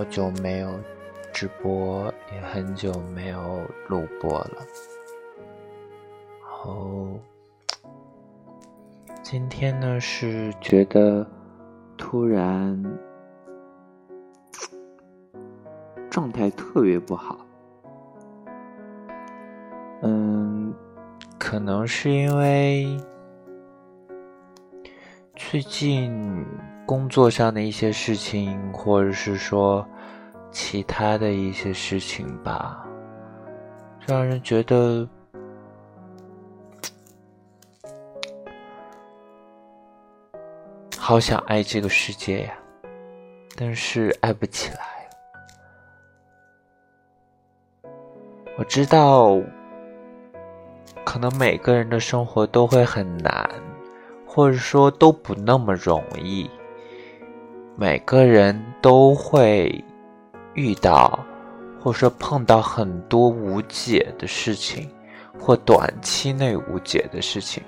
好久没有直播，也很久没有录播了。然后今天呢，是觉得突然状态特别不好。嗯，可能是因为最近。工作上的一些事情，或者是说其他的一些事情吧，让人觉得 好想爱这个世界呀，但是爱不起来。我知道，可能每个人的生活都会很难，或者说都不那么容易。每个人都会遇到，或者说碰到很多无解的事情，或短期内无解的事情，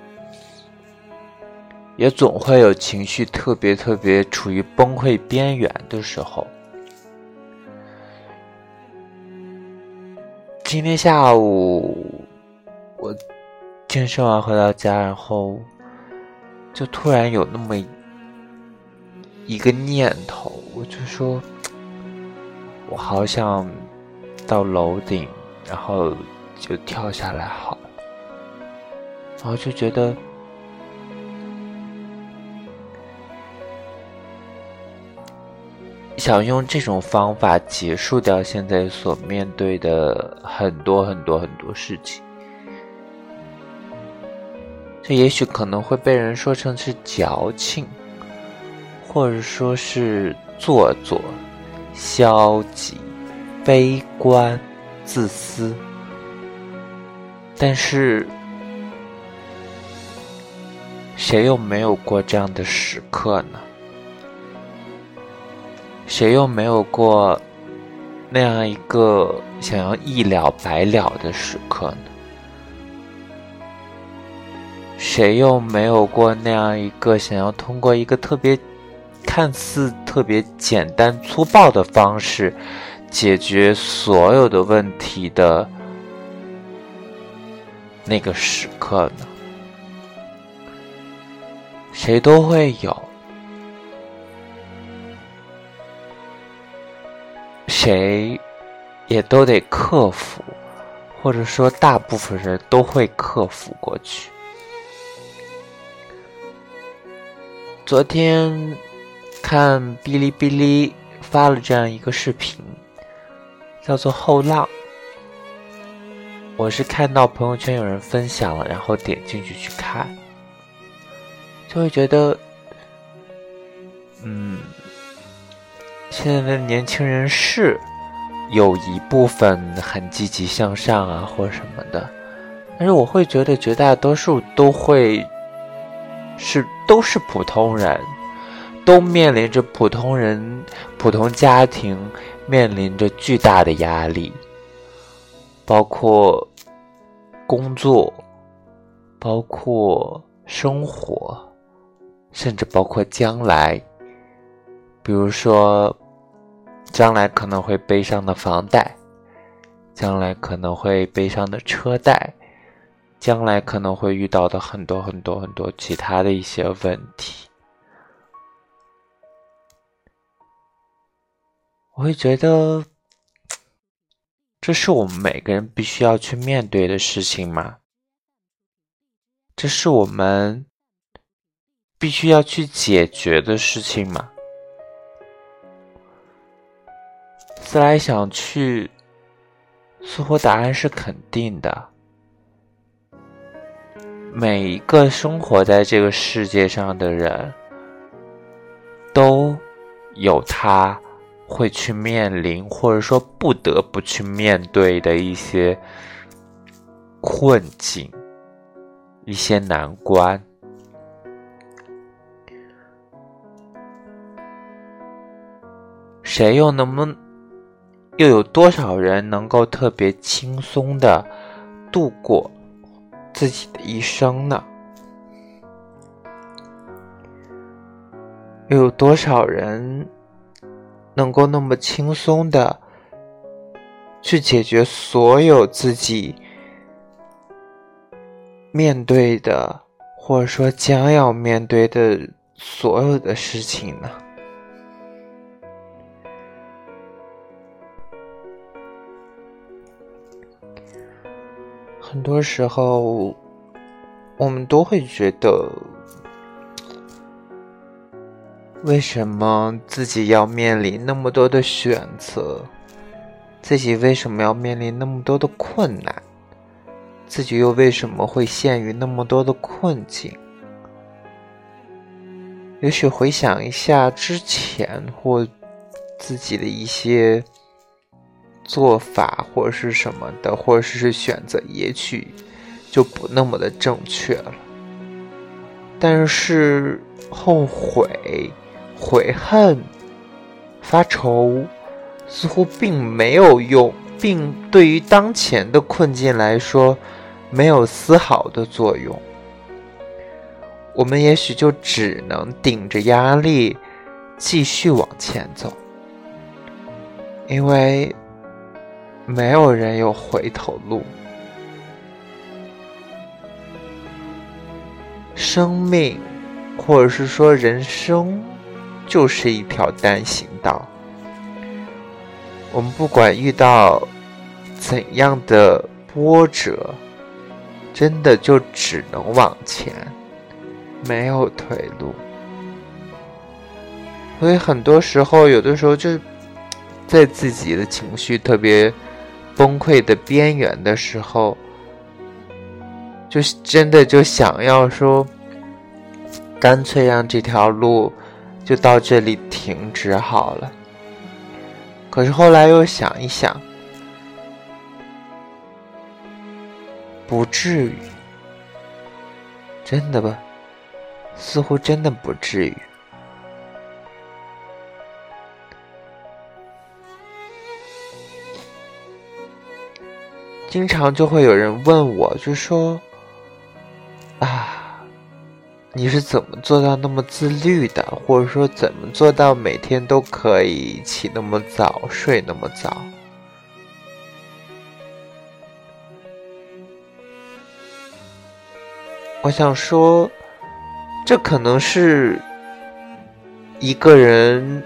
也总会有情绪特别特别处于崩溃边缘的时候。今天下午我健身完回到家，然后就突然有那么。一个念头，我就说，我好想到楼顶，然后就跳下来好，然后就觉得想用这种方法结束掉现在所面对的很多很多很多事情。这也许可能会被人说成是矫情。或者说是做作、消极、悲观、自私，但是谁又没有过这样的时刻呢？谁又没有过那样一个想要一了百了的时刻呢？谁又没有过那样一个想要通过一个特别……看似特别简单粗暴的方式解决所有的问题的那个时刻呢？谁都会有，谁也都得克服，或者说大部分人都会克服过去。昨天。看哔哩哔哩发了这样一个视频，叫做《后浪》。我是看到朋友圈有人分享了，然后点进去去看，就会觉得，嗯，现在的年轻人是有一部分很积极向上啊，或什么的，但是我会觉得绝大多数都会是都是普通人。都面临着普通人、普通家庭面临着巨大的压力，包括工作，包括生活，甚至包括将来。比如说，将来可能会背上的房贷，将来可能会背上的车贷，将来可能会遇到的很多很多很多其他的一些问题。我会觉得，这是我们每个人必须要去面对的事情吗？这是我们必须要去解决的事情吗？思来想去，似乎答案是肯定的。每一个生活在这个世界上的人，都有他。会去面临，或者说不得不去面对的一些困境、一些难关。谁又能不能，又有多少人能够特别轻松的度过自己的一生呢？又有多少人？能够那么轻松的去解决所有自己面对的，或者说将要面对的所有的事情呢？很多时候，我们都会觉得。为什么自己要面临那么多的选择？自己为什么要面临那么多的困难？自己又为什么会陷于那么多的困境？也许回想一下之前或自己的一些做法，或者是什么的，或者是选择，也许就不那么的正确了。但是后悔。悔恨、发愁，似乎并没有用，并对于当前的困境来说，没有丝毫的作用。我们也许就只能顶着压力继续往前走，因为没有人有回头路。生命，或者是说人生。就是一条单行道，我们不管遇到怎样的波折，真的就只能往前，没有退路。所以很多时候，有的时候就在自己的情绪特别崩溃的边缘的时候，就真的就想要说，干脆让这条路。就到这里停止好了。可是后来又想一想，不至于，真的吧？似乎真的不至于。经常就会有人问我，就说：“。”你是怎么做到那么自律的？或者说，怎么做到每天都可以起那么早，睡那么早？我想说，这可能是一个人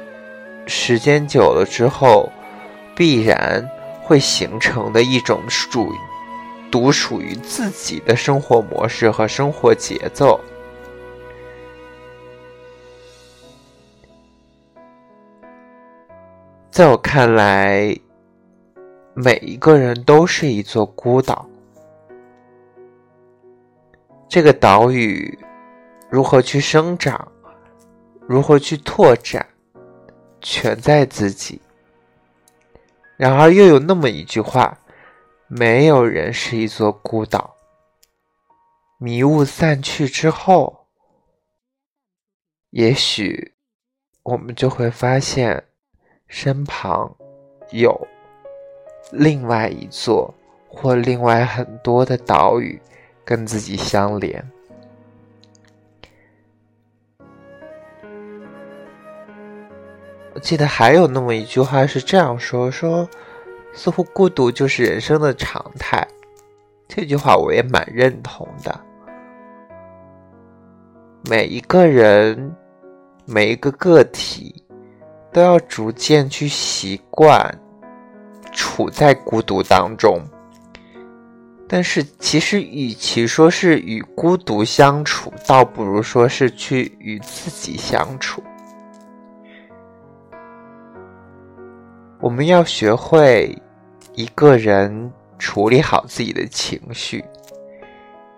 时间久了之后必然会形成的一种属独属于自己的生活模式和生活节奏。在我看来，每一个人都是一座孤岛。这个岛屿如何去生长，如何去拓展，全在自己。然而，又有那么一句话：没有人是一座孤岛。迷雾散去之后，也许我们就会发现。身旁有另外一座或另外很多的岛屿跟自己相连。我记得还有那么一句话是这样说：说似乎孤独就是人生的常态。这句话我也蛮认同的。每一个人，每一个个体。都要逐渐去习惯处在孤独当中，但是其实与其说是与孤独相处，倒不如说是去与自己相处。我们要学会一个人处理好自己的情绪，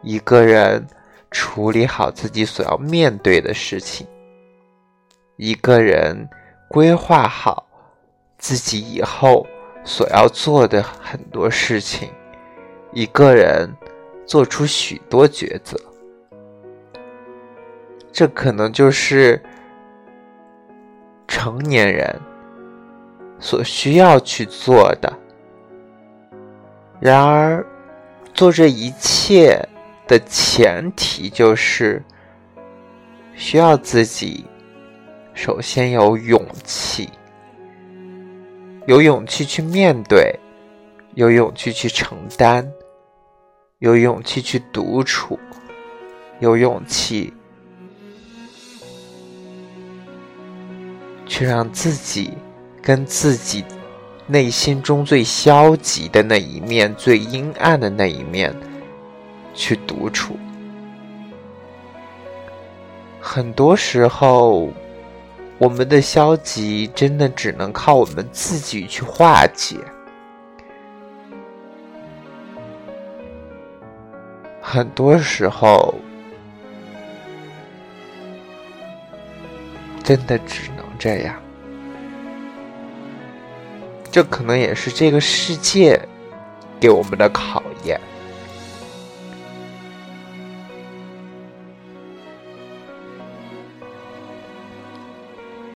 一个人处理好自己所要面对的事情，一个人。规划好自己以后所要做的很多事情，一个人做出许多抉择，这可能就是成年人所需要去做的。然而，做这一切的前提就是需要自己。首先有勇气，有勇气去面对，有勇气去承担，有勇气去独处，有勇气去让自己跟自己内心中最消极的那一面、最阴暗的那一面去独处。很多时候，我们的消极真的只能靠我们自己去化解。很多时候，真的只能这样。这可能也是这个世界给我们的考验。